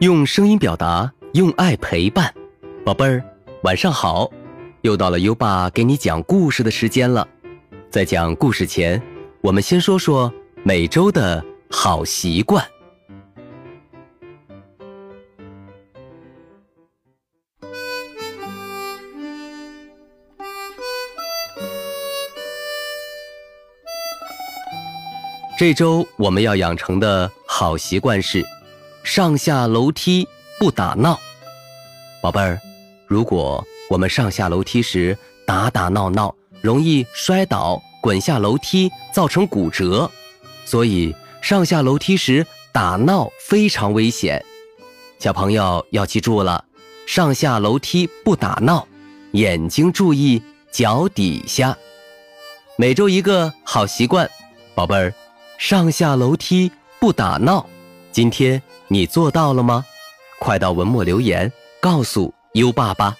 用声音表达，用爱陪伴，宝贝儿，晚上好！又到了优爸给你讲故事的时间了。在讲故事前，我们先说说每周的好习惯。这周我们要养成的好习惯是。上下楼梯不打闹，宝贝儿，如果我们上下楼梯时打打闹闹，容易摔倒、滚下楼梯，造成骨折。所以上下楼梯时打闹非常危险。小朋友要记住了，上下楼梯不打闹，眼睛注意脚底下。每周一个好习惯，宝贝儿，上下楼梯不打闹。今天。你做到了吗？快到文末留言告诉优爸吧。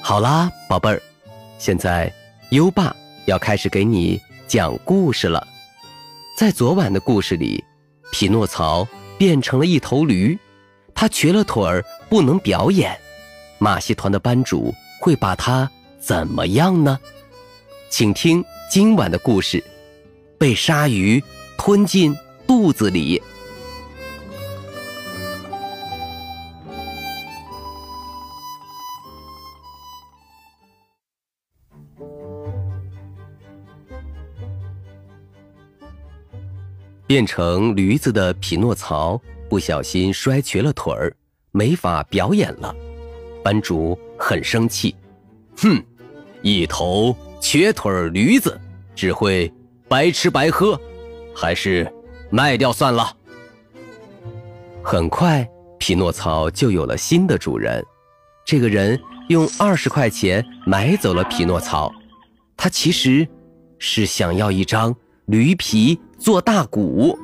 好啦，宝贝儿，现在优爸要开始给你讲故事了。在昨晚的故事里，匹诺曹变成了一头驴，他瘸了腿儿，不能表演。马戏团的班主会把他怎么样呢？请听今晚的故事。被鲨鱼吞进肚子里，变成驴子的匹诺曹不小心摔瘸了腿儿，没法表演了。班主很生气，哼，一头瘸腿驴子只会。白吃白喝，还是卖掉算了。很快，匹诺曹就有了新的主人。这个人用二十块钱买走了匹诺曹。他其实是想要一张驴皮做大鼓。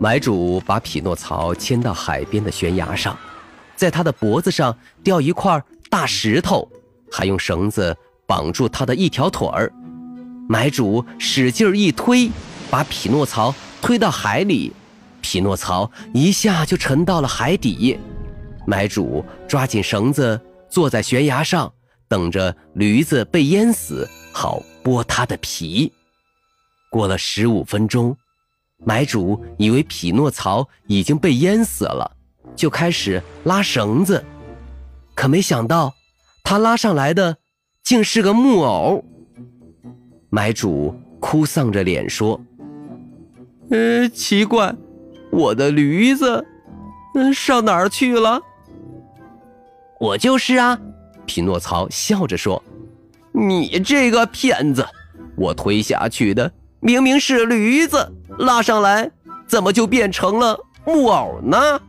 买主把匹诺曹牵到海边的悬崖上，在他的脖子上吊一块大石头，还用绳子绑住他的一条腿儿。买主使劲一推，把匹诺曹推到海里，匹诺曹一下就沉到了海底。买主抓紧绳子，坐在悬崖上，等着驴子被淹死，好剥它的皮。过了十五分钟，买主以为匹诺曹已经被淹死了，就开始拉绳子，可没想到，他拉上来的竟是个木偶。买主哭丧着脸说：“呃，奇怪，我的驴子，嗯，上哪儿去了？”我就是啊，匹诺曹笑着说：“你这个骗子，我推下去的明明是驴子，拉上来怎么就变成了木偶呢？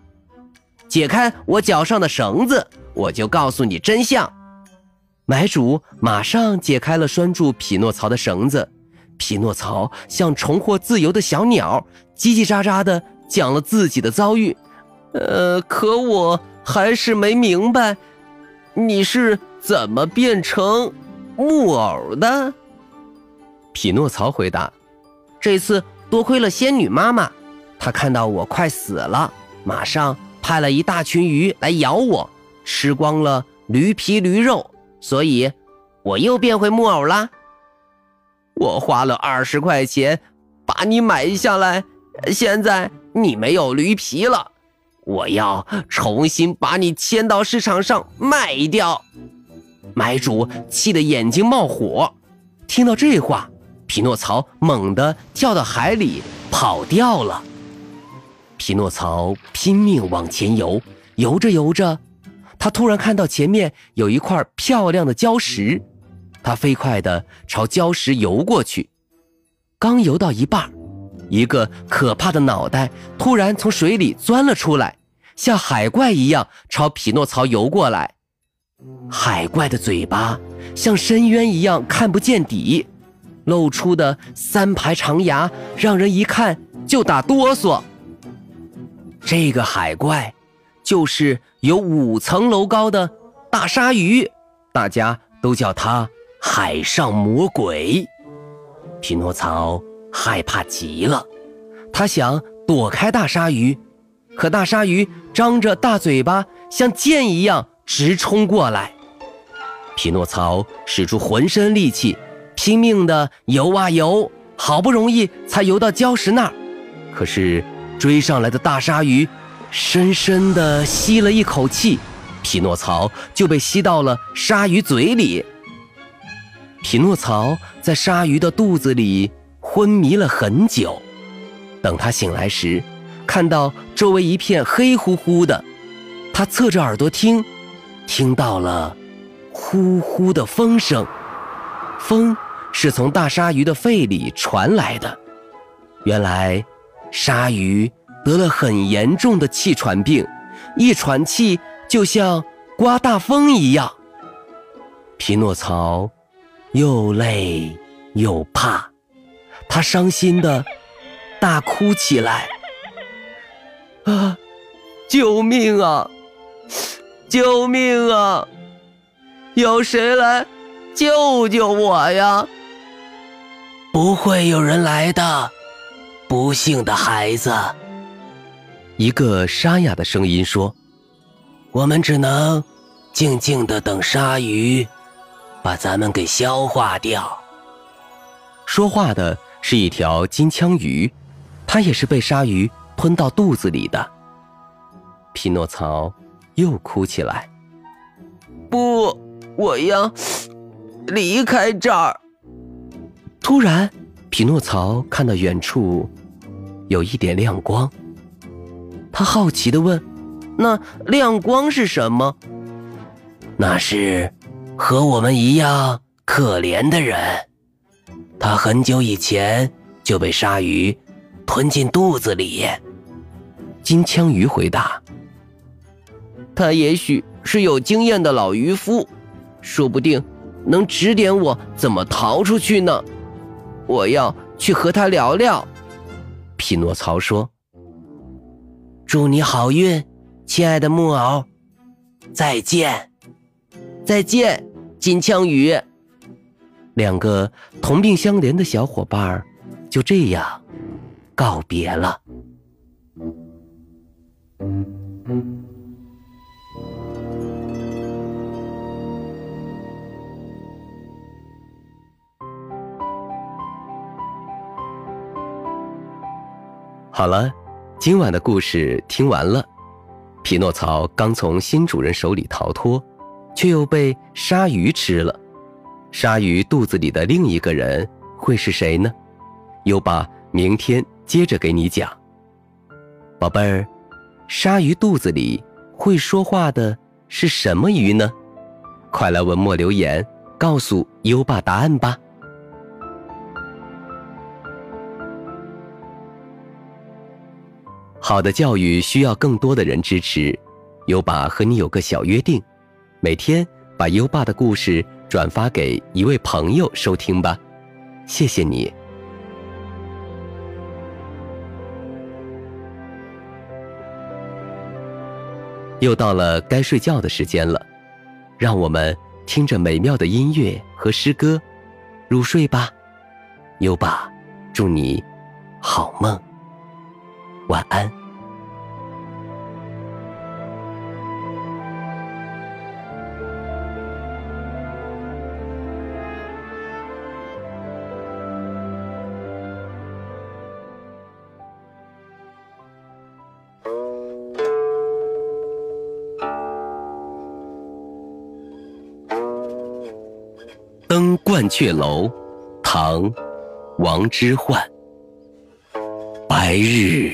解开我脚上的绳子，我就告诉你真相。”买主马上解开了拴住匹诺曹的绳子，匹诺曹像重获自由的小鸟，叽叽喳喳的讲了自己的遭遇。呃，可我还是没明白，你是怎么变成木偶的？匹诺曹回答：“这次多亏了仙女妈妈，她看到我快死了，马上派了一大群鱼来咬我，吃光了驴皮驴肉。”所以，我又变回木偶啦。我花了二十块钱把你买下来，现在你没有驴皮了，我要重新把你牵到市场上卖掉。买主气得眼睛冒火，听到这话，匹诺曹猛地跳到海里跑掉了。匹诺曹拼命往前游，游着游着。他突然看到前面有一块漂亮的礁石，他飞快地朝礁石游过去。刚游到一半，一个可怕的脑袋突然从水里钻了出来，像海怪一样朝匹诺曹游过来。海怪的嘴巴像深渊一样看不见底，露出的三排长牙让人一看就打哆嗦。这个海怪。就是有五层楼高的大鲨鱼，大家都叫它海上魔鬼。匹诺曹害怕极了。他想躲开大鲨鱼，可大鲨鱼张着大嘴巴，像箭一样直冲过来。匹诺曹使出浑身力气，拼命地游啊游，好不容易才游到礁石那儿。可是追上来的大鲨鱼深深地吸了一口气，匹诺曹就被吸到了鲨鱼嘴里。匹诺曹在鲨鱼的肚子里昏迷了很久。等他醒来时，看到周围一片黑乎乎的，他侧着耳朵听，听到了呼呼的风声。风是从大鲨鱼的肺里传来的。原来，鲨鱼得了很严重的气喘病，一喘气就像刮大风一样。匹诺曹又累又怕，他伤心的。大哭起来！啊，救命啊！救命啊！有谁来救救我呀？不会有人来的，不幸的孩子。一个沙哑的声音说：“我们只能静静的等鲨鱼把咱们给消化掉。”说话的是一条金枪鱼。它也是被鲨鱼吞到肚子里的。匹诺曹又哭起来。不，我要离开这儿。突然，匹诺曹看到远处有一点亮光。他好奇的问：“那亮光是什么？”那是和我们一样可怜的人。他很久以前就被鲨鱼。吞进肚子里，金枪鱼回答：“他也许是有经验的老渔夫，说不定能指点我怎么逃出去呢。我要去和他聊聊。”匹诺曹说：“祝你好运，亲爱的木偶，再见，再见，金枪鱼。”两个同病相怜的小伙伴就这样。告别了。好了，今晚的故事听完了。匹诺曹刚从新主人手里逃脱，却又被鲨鱼吃了。鲨鱼肚子里的另一个人会是谁呢？优爸明天。接着给你讲，宝贝儿，鲨鱼肚子里会说话的是什么鱼呢？快来文末留言，告诉优爸答案吧。好的教育需要更多的人支持，优爸和你有个小约定，每天把优爸的故事转发给一位朋友收听吧，谢谢你。又到了该睡觉的时间了，让我们听着美妙的音乐和诗歌入睡吧。优爸，祝你好梦，晚安。登鹳雀楼，唐，王之涣。白日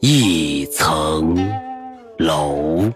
一层楼。